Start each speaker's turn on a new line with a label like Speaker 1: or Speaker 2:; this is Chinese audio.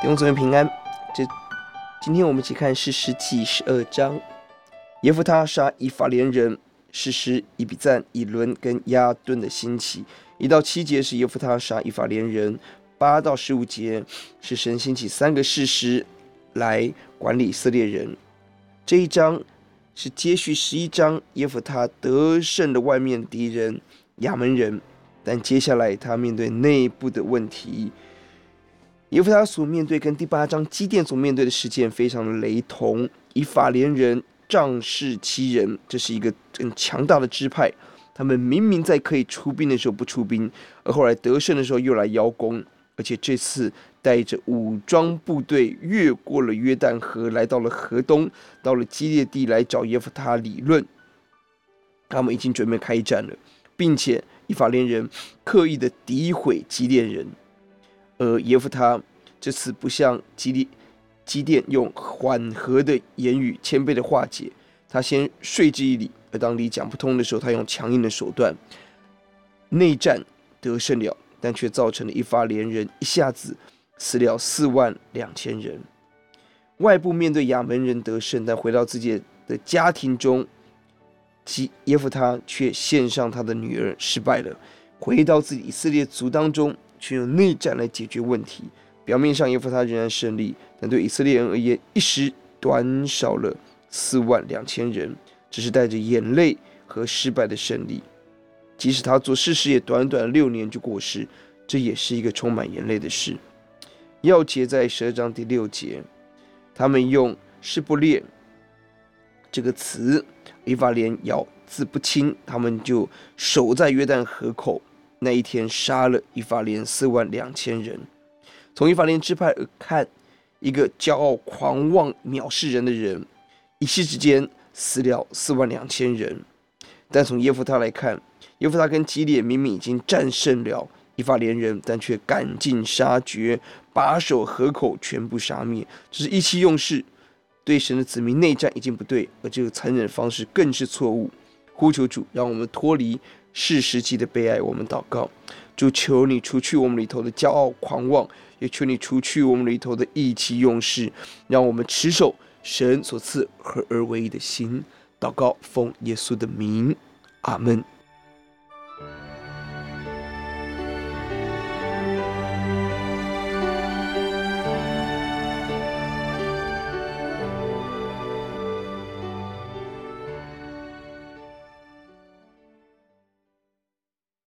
Speaker 1: 弟兄姊妹平安。这今天我们一起看士师记十二章。耶弗他杀以法莲人，士师以比赞、以伦跟亚顿的兴起。一到七节是耶弗他杀以法莲人，八到十五节是神兴起三个事实来管理以色列人。这一章是接续十一章，耶弗他得胜的外面敌人亚门人，但接下来他面对内部的问题。耶弗他所面对跟第八章基甸所面对的事件非常的雷同。以法莲人仗势欺人，这是一个很强大的支派。他们明明在可以出兵的时候不出兵，而后来得胜的时候又来邀功，而且这次带着武装部队越过了约旦河，来到了河东，到了基列地来找耶弗他理论。他们已经准备开战了，并且以法莲人刻意的诋毁基甸人。而耶夫他这次不像基利基甸用缓和的言语、谦卑的化解，他先说之以理，而当理讲不通的时候，他用强硬的手段。内战得胜了，但却造成了一发连人一下子死了四万两千人。外部面对亚扪人得胜，但回到自己的家庭中，其耶夫他却献上他的女儿失败了，回到自己以色列族当中。却用内战来解决问题。表面上耶弗他仍然胜利，但对以色列人而言，一时短少了四万两千人，只是带着眼泪和失败的胜利。即使他做士师也短短六年就过世，这也是一个充满眼泪的事。要节在十二章第六节，他们用示播列这个词，以法莲咬字不清，他们就守在约旦河口。那一天杀了以法莲四万两千人。从以法莲支派而看，一个骄傲、狂妄、藐视人的人，一夕之间死了四万两千人。但从耶弗他来看，耶弗他跟基列明明已经战胜了以法莲人，但却赶尽杀绝，把守河口，全部杀灭，这是意气用事。对神的子民内战已经不对，而这个残忍方式更是错误。呼求主，让我们脱离。是时机的悲哀，我们祷告，主求你除去我们里头的骄傲狂妄，也求你除去我们里头的意气用事，让我们持守神所赐合而为一的心。祷告，奉耶稣的名，阿门。